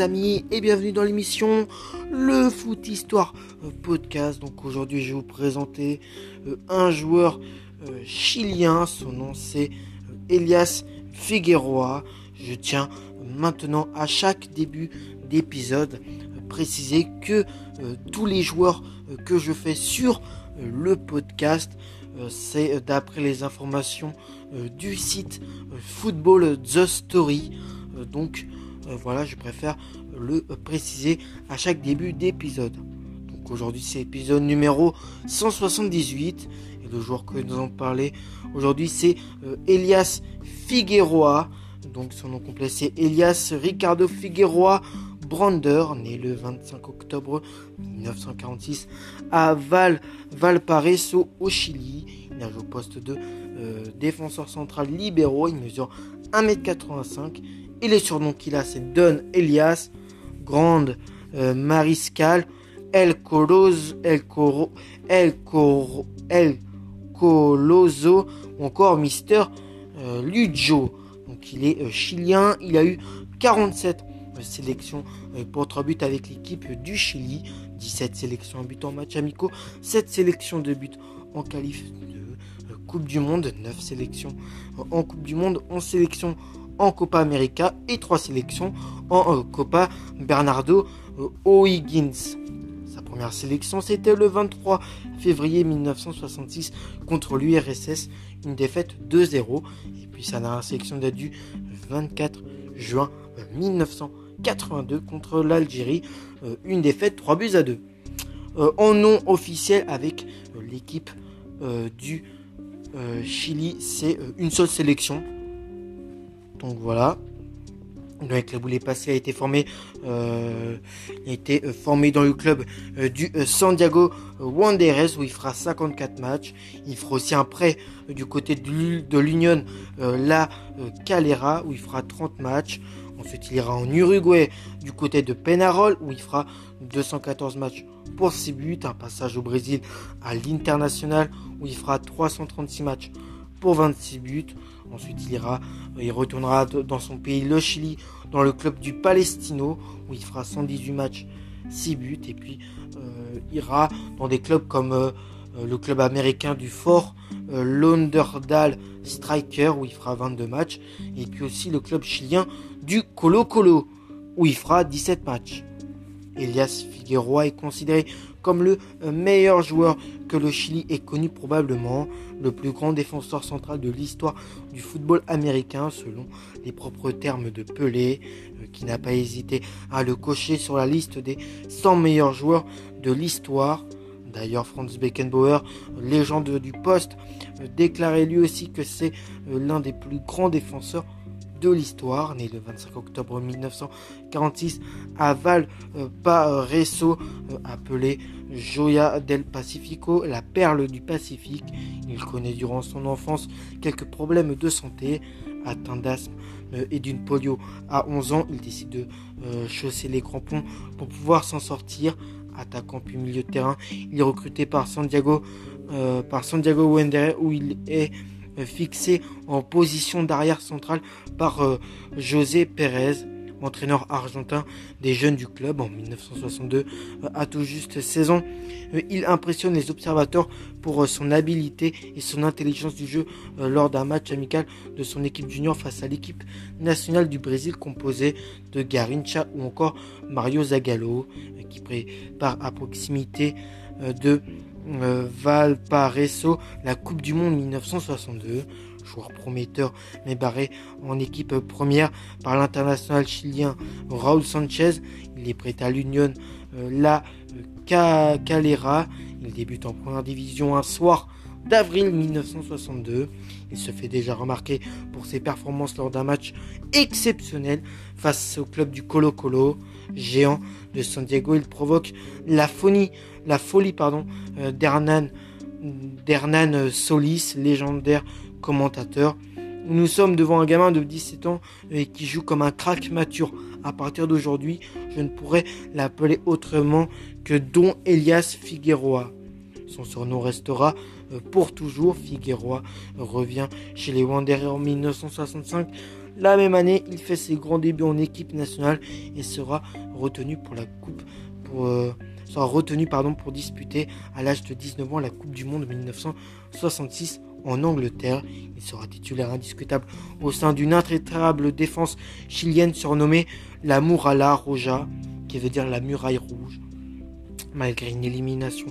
amis et bienvenue dans l'émission Le Foot Histoire euh, Podcast. Donc aujourd'hui je vais vous présenter euh, un joueur euh, chilien, son nom c'est Elias Figueroa. Je tiens maintenant à chaque début d'épisode préciser que tous les joueurs que je fais sur le podcast c'est d'après les informations du site Football The Story. Donc voilà, je préfère le préciser à chaque début d'épisode. Donc aujourd'hui c'est épisode numéro 178 et le joueur que nous allons parler aujourd'hui c'est euh, Elias Figueroa. Donc son nom complet c'est Elias Ricardo Figueroa Brander, né le 25 octobre 1946 à Val Valparaiso au Chili. Il a joué au poste de euh, défenseur central libéraux. Il mesure 1m85 et les surnoms qu'il a, c'est Don Elias, Grande euh, Mariscal, El Coloso, El, Coro, El, Coro, El Coloso ou encore Mister euh. Donc il est euh, chilien, il a eu 47 sélections pour 3 buts avec l'équipe du Chili, 17 sélections en but en match amicaux, 7 sélections de buts en qualif Coupe du Monde, 9 sélections en Coupe du Monde, 11 sélections en Copa América et trois sélections en euh, Copa Bernardo euh, O'Higgins. Sa première sélection, c'était le 23 février 1966 contre l'URSS, une défaite 2-0. Et puis sa dernière sélection date du 24 juin 1982 euh, contre l'Algérie, une défaite 3 buts à 2. en nom officiel avec l'équipe du Chili, c'est une seule sélection, donc voilà. Donc la boulet passé a été formé, euh, a été euh, formé dans le club euh, du San Diego Wanderers où il fera 54 matchs. Il fera aussi un prêt du côté de l'Union La Calera où il fera 30 matchs. Ensuite il ira en Uruguay du côté de Penarol où il fera 214 matchs pour 6 buts. Un passage au Brésil à l'International où il fera 336 matchs pour 26 buts. Ensuite, il ira, euh, il retournera dans son pays, le Chili, dans le club du Palestino, où il fera 118 matchs, 6 buts. Et puis, euh, ira dans des clubs comme euh, le club américain du Fort Lauderdale Striker, où il fera 22 matchs. Et puis aussi le club chilien du Colo Colo, où il fera 17 matchs. Elias Figueroa est considéré comme le euh, meilleur joueur que le Chili ait connu probablement, le plus grand défenseur central de l'histoire du football américain selon les propres termes de Pelé, euh, qui n'a pas hésité à le cocher sur la liste des 100 meilleurs joueurs de l'histoire. D'ailleurs, Franz Beckenbauer, légende du poste, euh, déclarait lui aussi que c'est l'un des plus grands défenseurs de l'histoire, né le 25 octobre 1946 à Valparaiso, euh, appelé Joya del Pacifico, la perle du Pacifique. Il connaît durant son enfance quelques problèmes de santé, atteint d'asthme euh, et d'une polio. À 11 ans, il décide de euh, chausser les crampons pour pouvoir s'en sortir. Attaquant puis milieu de terrain, il est recruté par Santiago, par Santiago Wanderers où il est euh, fixé en position d'arrière centrale par euh, José Pérez, entraîneur argentin des jeunes du club en 1962 euh, à tout juste 16 ans. Il impressionne les observateurs pour son habileté et son intelligence du jeu lors d'un match amical de son équipe junior face à l'équipe nationale du Brésil composée de Garincha ou encore Mario Zagallo qui prépare à proximité de euh, Valparaiso, la Coupe du Monde 1962. Joueur prometteur, mais barré en équipe première par l'international chilien Raúl Sanchez. Il est prêt à l'Union euh, La Calera. Il débute en première division un soir d'avril 1962. Il se fait déjà remarquer pour ses performances lors d'un match exceptionnel face au club du Colo Colo, géant de San Diego. Il provoque la folie, la folie pardon, euh, d'Hernan, Solis, légendaire commentateur. Nous sommes devant un gamin de 17 ans et euh, qui joue comme un crack mature. À partir d'aujourd'hui, je ne pourrais l'appeler autrement que Don Elias Figueroa. Son surnom restera pour toujours. Figueroa revient chez les Wanderers en 1965 La même année, il fait ses grands débuts en équipe nationale et sera retenu pour la coupe pour euh, disputer à l'âge de 19 ans la Coupe du Monde 1966 en Angleterre. Il sera titulaire indiscutable au sein d'une intraitable défense chilienne surnommée la Muralla Roja, qui veut dire la muraille rouge. Malgré une élimination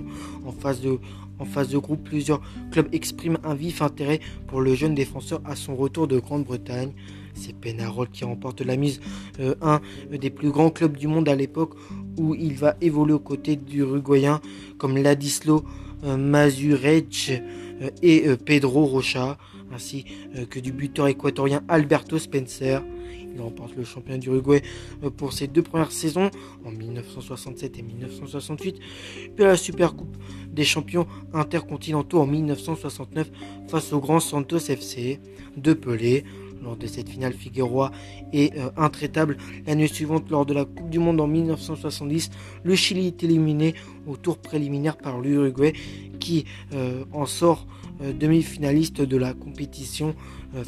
en phase de, groupe, plusieurs clubs expriment un vif intérêt pour le jeune défenseur à son retour de Grande-Bretagne. C'est Penarol qui remporte la mise, euh, un des plus grands clubs du monde à l'époque, où il va évoluer aux côtés d'Uruguayens comme Ladislo euh, Mazurej euh, et Pedro Rocha, ainsi que du buteur équatorien Alberto Spencer. Il remporte le championnat d'Uruguay pour ses deux premières saisons, en 1967 et 1968, puis la Supercoupe des champions intercontinentaux en 1969 face au Grand Santos FC de Pelé lors de cette finale, Figueroa est euh, intraitable. L'année suivante, lors de la Coupe du Monde en 1970, le Chili est éliminé au tour préliminaire par l'Uruguay qui euh, en sort euh, demi-finaliste de la compétition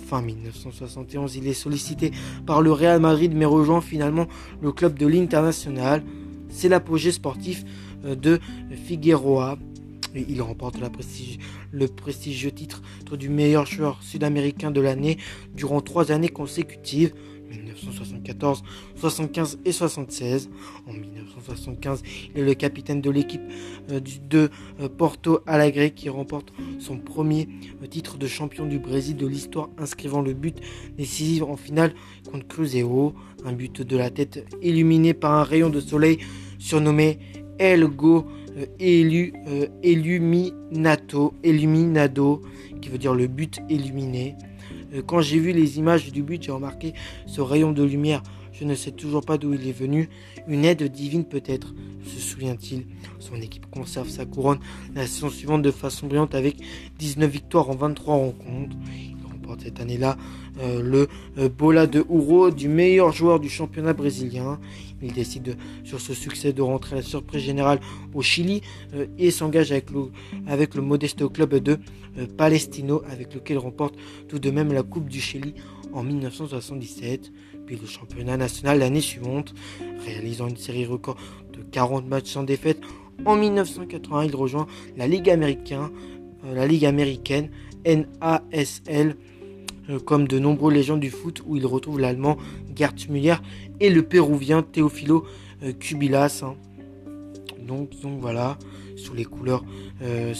fin 1971. Il est sollicité par le Real Madrid mais rejoint finalement le club de l'International. C'est l'apogée sportif de Figueroa il remporte le prestigieux titre du meilleur joueur sud-américain de l'année durant trois années consécutives. 1974, 75 et 76. En 1975, il est le capitaine de l'équipe euh, de euh, Porto Alegre qui remporte son premier euh, titre de champion du Brésil de l'histoire, inscrivant le but décisif en finale contre Cruzeiro. Un but de la tête illuminé par un rayon de soleil surnommé El Go euh, euh, illuminato, qui veut dire le but illuminé. Euh, quand j'ai vu les images du but, j'ai remarqué ce rayon de lumière. Je ne sais toujours pas d'où il est venu. Une aide divine peut-être, se souvient-il. Son équipe conserve sa couronne la saison suivante de façon brillante avec 19 victoires en 23 rencontres cette année-là le Bola de Ouro du meilleur joueur du championnat brésilien. Il décide sur ce succès de rentrer à la surprise générale au Chili euh, et s'engage avec le, avec le modeste club de Palestino avec lequel il remporte tout de même la Coupe du Chili en 1977, puis le championnat national l'année suivante, réalisant une série record de 40 matchs sans défaite. En 1980, il rejoint la Ligue Ligue américaine NASL euh, comme de nombreux légendes du foot où il retrouve l'allemand Gerd Müller et le péruvien Teofilo euh, Cubilas. Hein. Donc, voilà, sous les couleurs, euh,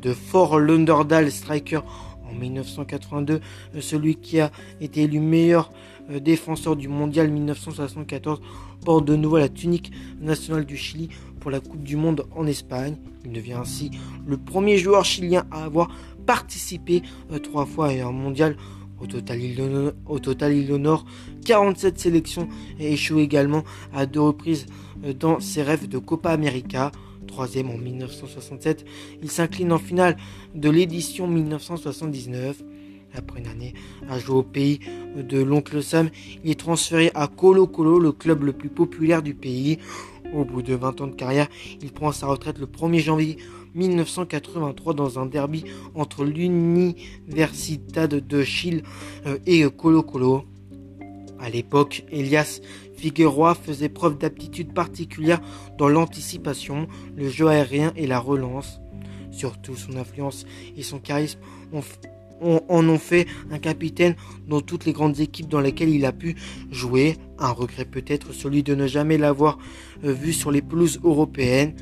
de Fort Lunderdal Striker en 1982, celui qui a été élu meilleur défenseur du mondial 1974 porte de nouveau la tunique nationale du Chili la Coupe du Monde en Espagne. Il devient ainsi le premier joueur chilien à avoir participé euh, trois fois à un mondial. Au total, il honore, au total, il honore 47 sélections et échoue également à deux reprises euh, dans ses rêves de Copa América. Troisième en 1967, il s'incline en finale de l'édition 1979. Après une année à jouer au pays de l'oncle Sam, il est transféré à Colo Colo, le club le plus populaire du pays. Au bout de 20 ans de carrière, il prend sa retraite le 1er janvier 1983 dans un derby entre l'Universidad de Chile euh, et Colo Colo. À l'époque, Elias Figueroa faisait preuve d'aptitude particulière dans l'anticipation, le jeu aérien et la relance. Surtout son influence et son charisme en ont fait un capitaine dans toutes les grandes équipes dans lesquelles il a pu jouer. Un regret peut-être celui de ne jamais l'avoir euh, vu sur les pelouses européennes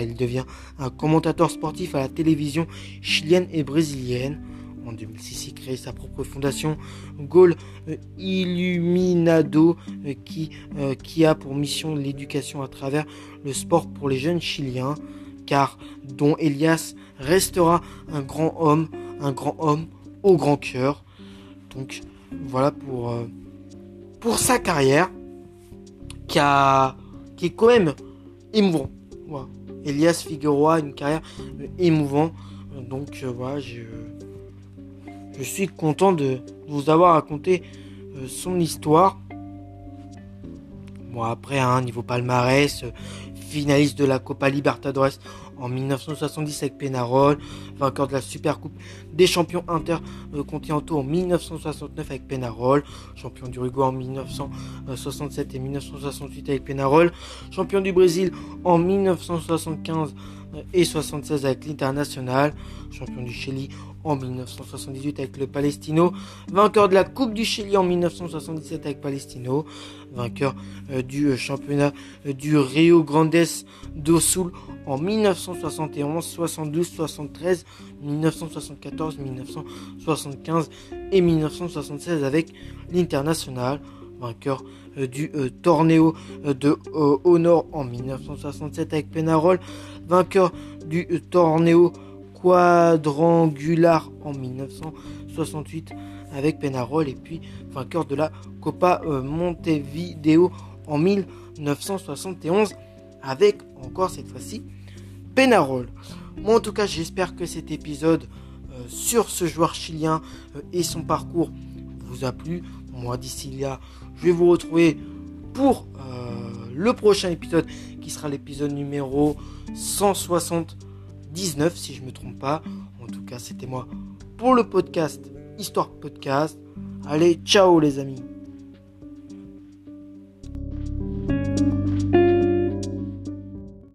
il devient un commentateur sportif à la télévision chilienne et brésilienne. En 2006, il crée sa propre fondation, Gol euh, Illuminado, euh, qui, a pour mission l'éducation à travers le sport pour les jeunes chiliens, car dont Elias restera un grand homme, un grand homme au grand cœur. Donc voilà pour, pour sa carrière, qui, a, qui est quand même émouvant. Voilà. Elias Figueroa, une carrière euh, émouvante. Donc euh, voilà, je, je, suis content de vous avoir raconté euh, son histoire. Bon après, un hein, niveau palmarès, finaliste de la Copa Libertadores en 1970 avec Penarol, vainqueur de la Super Coupe des champions intercontinentaux en 1969 avec Penarol, champion du Uruguay en 1967 et 1968 avec Penarol, champion du Brésil en 1975 et 76 avec l'International, champion du Chili en 1978 avec le Palestino, vainqueur de la Coupe du Chili en 1977 avec Palestino, vainqueur euh, du euh, championnat euh, du Rio Grandes do Sul en 1971, 72, 73, 1974, 1975 et 1976 avec l'International, vainqueur du Torneo de Honor en 1967 avec Penarol, vainqueur du Torneo quadrangular en 1968 avec Penarol et puis vainqueur de la Copa euh, Montevideo en 1971 avec encore cette fois-ci Penarol. Moi en tout cas j'espère que cet épisode euh, sur ce joueur chilien euh, et son parcours vous a plu. Moi d'ici là je vais vous retrouver pour le prochain épisode qui sera l'épisode numéro 160 19 si je me trompe pas. En tout cas, c'était moi pour le podcast Histoire Podcast. Allez, ciao les amis.